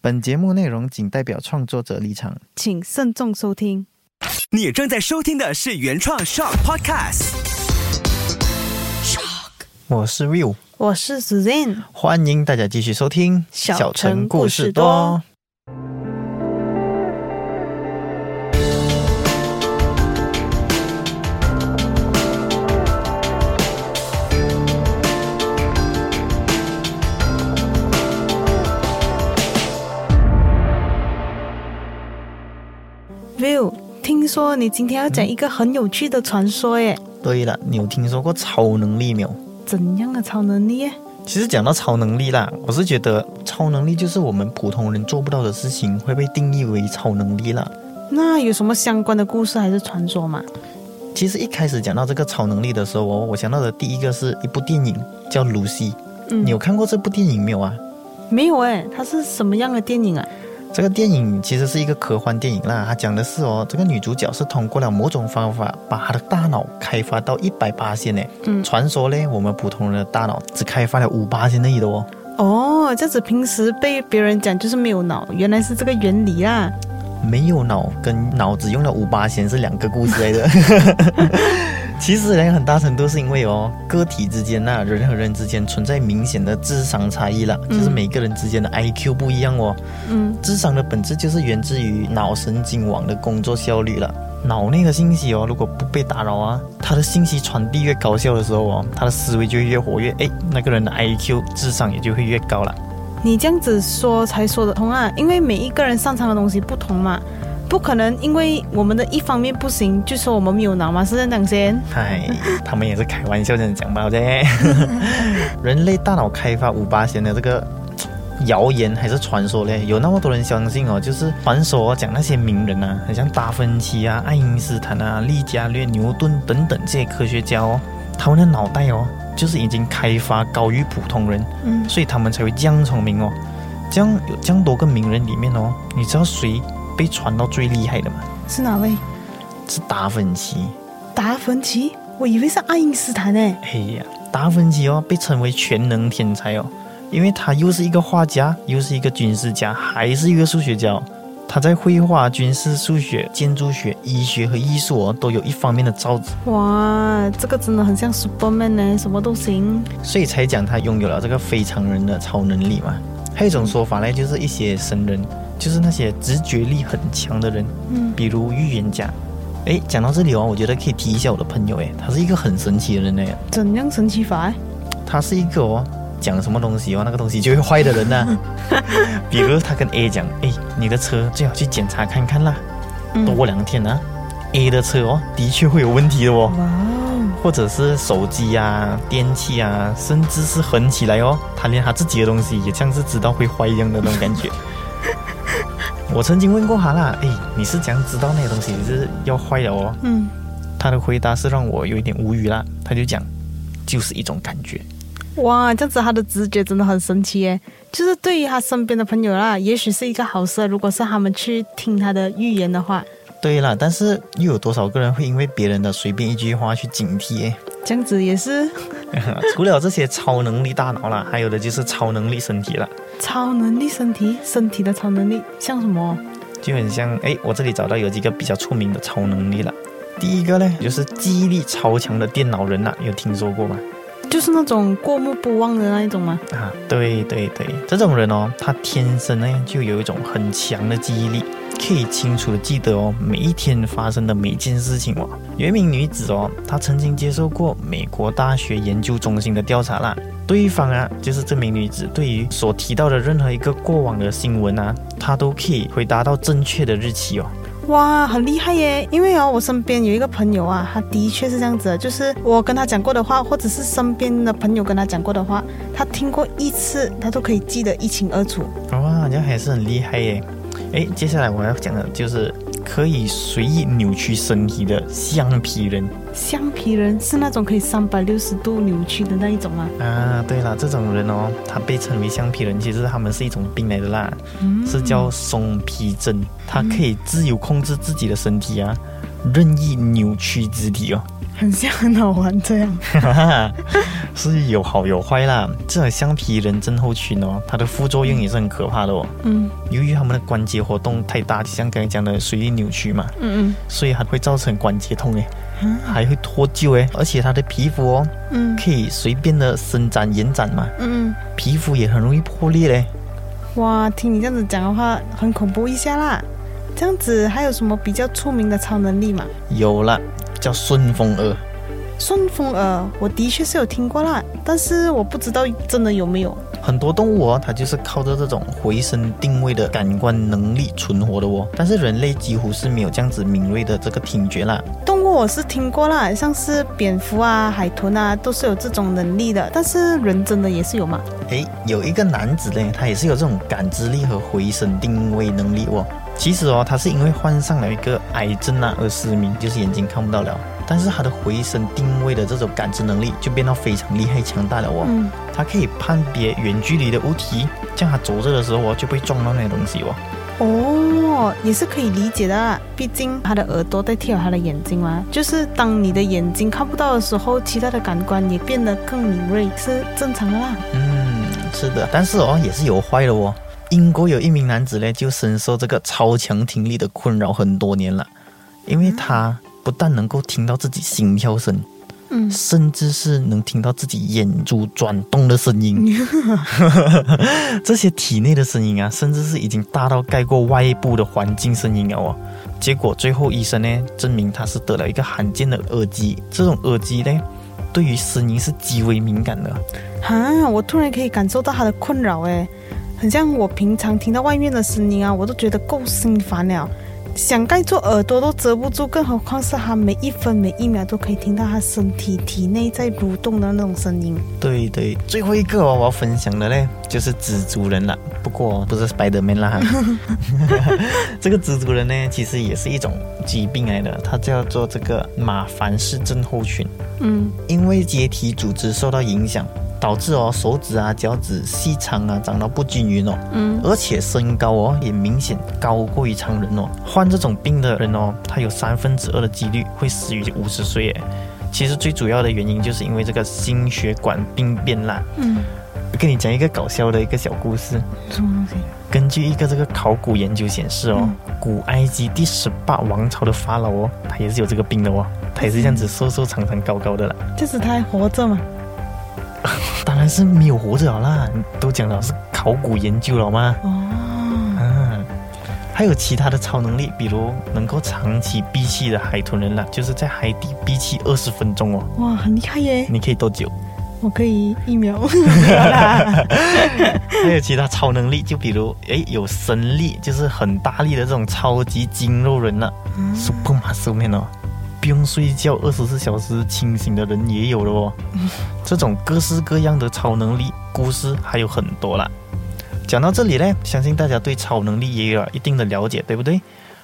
本节目内容仅代表创作者立场。请慎重收听。你正在收听的是原创 Shock Podcast。Shock，。我是 Will，我是 Suzanne，欢迎大家继续收听小城故事多。Will，听说你今天要讲一个很有趣的传说耶？对了，你有听说过超能力没有？怎样的超能力耶？其实讲到超能力啦，我是觉得超能力就是我们普通人做不到的事情，会被定义为超能力啦。那有什么相关的故事还是传说吗？其实一开始讲到这个超能力的时候哦，我想到的第一个是一部电影叫《露西》，嗯你有看过这部电影没有啊？没有哎，它是什么样的电影啊？这个电影其实是一个科幻电影啦，它讲的是哦，这个女主角是通过了某种方法，把她的大脑开发到一百八线呢。嗯传说呢，我们普通人的大脑只开发了五八线而已的哦。哦，这样子平时被别人讲就是没有脑，原来是这个原理啊！没有脑跟脑只用了五八线是两个故事来的。其实呢，很大程度是因为哦，个体之间呐、人和人之间存在明显的智商差异啦，就是每个人之间的 IQ 不一样哦。嗯，智商的本质就是源自于脑神经网的工作效率了。脑内的信息哦，如果不被打扰啊，它的信息传递越高效的时候哦，他的思维就越活跃，哎，那个人的 IQ 智商也就会越高了。你这样子说才说得通啊，因为每一个人擅长的东西不同嘛，不可能因为我们的一方面不行就说我们没有脑嘛，是这样先？嗨，他们也是开玩笑这样讲吧的。人类大脑开发五八线的这个谣言还是传说嘞，有那么多人相信哦，就是传说、哦、讲那些名人啊，很像达芬奇啊、爱因斯坦啊、利伽略、牛顿等等这些科学家哦，他们的脑袋哦，就是已经开发高于普通人，嗯，所以他们才会这样聪明哦。这样有这样多个名人里面哦，你知道谁被传到最厉害的嘛？是哪位？是达芬奇。达芬奇？我以为是爱因斯坦呢。哎呀，达芬奇哦，被称为全能天才哦，因为他又是一个画家，又是一个军事家，还是一个数学家、哦。他在绘画、军事、数学、建筑学、医学和艺术哦，都有一方面的造诣，哇，这个真的很像 Superman 呢，什么都行。所以才讲他拥有了这个非常人的超能力嘛。还有一种说法呢，就是一些神人，就是那些直觉力很强的人，嗯，比如预言家。哎，讲到这里哦，我觉得可以提一下我的朋友，哎，他是一个很神奇的人呢。怎样神奇法？他是一个哦，讲什么东西哦，那个东西就会坏的人呐、比如他跟 A 讲，哎，你的车最好去检查看看啦，嗯多两天啊。A 的车哦，的确会有问题的哦，哇哦，或者是手机啊、电器啊，甚至是横起来哦，他连他自己的东西也像是知道会坏一样的那种感觉。我曾经问过他啦，哎，你是怎样知道那些东西是要坏的哦？嗯，他的回答是让我有一点无语啦，他就讲，就是一种感觉。哇，这样子他的直觉真的很神奇耶。就是对于他身边的朋友啦，也许是一个好事，如果是他们去听他的预言的话，对了，但是又有多少个人会因为别人的随便一句话去警惕？诶这样子也是 除了这些超能力大脑啦，还有的就是超能力身体了，超能力身体，身体的超能力像什么？就很像诶，我这里找到有几个比较出名的超能力了。第一个呢，就是记忆力超强的电脑人呐、有听说过吗？就是那种过目不忘的那一种吗？啊，对对对，这种人哦，他天生呢就有一种很强的记忆力，可以清楚的记得哦每一天发生的每件事情哦。有一名女子哦，她曾经接受过美国大学研究中心的调查啦，对方啊就是这名女子对于所提到的任何一个过往的新闻啊，她都可以回答到正确的日期哦。哇，很厉害耶！因为哦，我身边有一个朋友啊，他的确是这样子的，就是我跟他讲过的话，或者是身边的朋友跟他讲过的话，他听过一次，他都可以记得一清二楚。哇，这样还是很厉害耶！哎，接下来我要讲的就是可以随意扭曲身体的橡皮人橡皮人是那种可以三百六十度扭曲的那一种吗？啊。对了，这种人哦，他被称为橡皮人，其实他们是一种病来的啦，嗯是叫松皮症，他可以自由控制自己的身体啊，任意扭曲肢体哦。很像很好玩这样。哈哈，是有好有坏啦。这种橡皮人症候群哦，它的副作用也是很可怕的哦。嗯由于他们的关节活动太大，像刚才讲的随意扭曲嘛，嗯嗯所以还会造成关节痛诶，嗯还会脱臼诶，而且它的皮肤哦嗯可以随便的伸展延展嘛，嗯皮肤也很容易破裂嘞。嗯，哇，听你这样子讲的话，很恐怖一下啦。这样子还有什么比较出名的超能力吗？有了，叫顺风耳。顺风耳，我的确是有听过啦，但是我不知道真的有没有。很多动物哦，它就是靠着这种回声定位的感官能力存活的哦。但是人类几乎是没有这样子敏锐的这个听觉啦。动物我是听过啦，像是蝙蝠啊、海豚啊，都是有这种能力的。但是人真的也是有吗？诶，有一个男子呢，他也是有这种感知力和回声定位能力哦。其实哦，他是因为患上了一个癌症啊而失明，就是眼睛看不到了。但是他的回声定位的这种感知能力就变到非常厉害强大了哦。嗯，他可以判别远距离的物体，这样他走着的时候哦就不会撞到那些东西哦。哦，也是可以理解的啦。毕竟他的耳朵代替了他的眼睛嘛，就是当你的眼睛看不到的时候，其他的感官也变得更敏锐，是正常的啦。嗯，是的，但是哦也是有坏的哦。英国有一名男子呢，就深受这个超强听力的困扰很多年了，因为他不但能够听到自己心跳声，嗯，甚至是能听到自己眼珠转动的声音。这些体内的声音啊，甚至是已经大到盖过外部的环境声音了哦。结果最后医生呢证明他是得了一个罕见的耳机，这种耳机呢对于声音是极为敏感的。哈，我突然可以感受到他的困扰，诶，很像我平常听到外面的声音啊，我都觉得够心烦了。想盖住耳朵都遮不住，更何况是他每一分每一秒都可以听到他身体体内在蠕动的那种声音。对对，最后一个哦，我要分享的呢就是蜘蛛人了。不过不是 Spiderman 啦，这个蜘蛛人呢，其实也是一种疾病来的，它叫做这个马凡氏症候群。嗯因为结缔组织受到影响，导致哦手指啊、脚趾细长啊长得不均匀哦，嗯而且身高哦也明显高过于常人哦。患这种病的人哦，他有三分之二的几率会死于五十岁诶。其实最主要的原因就是因为这个心血管病变啦。嗯，跟你讲一个搞笑的一个小故事。什么东西？根据一个这个考古研究显示哦，古埃及第十八王朝的法老哦，他也是有这个病的哦，他也是这样子瘦瘦长长高高的啦。就是他还活着嘛？当然是没有活着了啦，都讲了是考古研究了吗？哦，啊，还有其他的超能力，比如能够长期闭气的海豚人啦，就是在海底闭气二十分钟哦。哇，很厉害耶！你可以多久？我可以一秒。还有其他超能力，就比如诶有神力，就是很大力的这种超级筋肉人了、s u p e r muscle man 哦，不用睡觉，二十四小时清醒的人也有了哦。这种各式各样的超能力故事还有很多啦。讲到这里呢，相信大家对超能力也有一定的了解，对不对？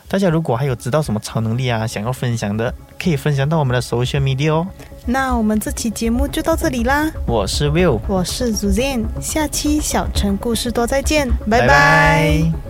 大家如果还有知道什么超能力啊，想要分享的，可以分享到我们的 social media 哦。那我们这期节目就到这里啦。我是 Will，我是 Suzanne，下期小城故事多再见，拜拜拜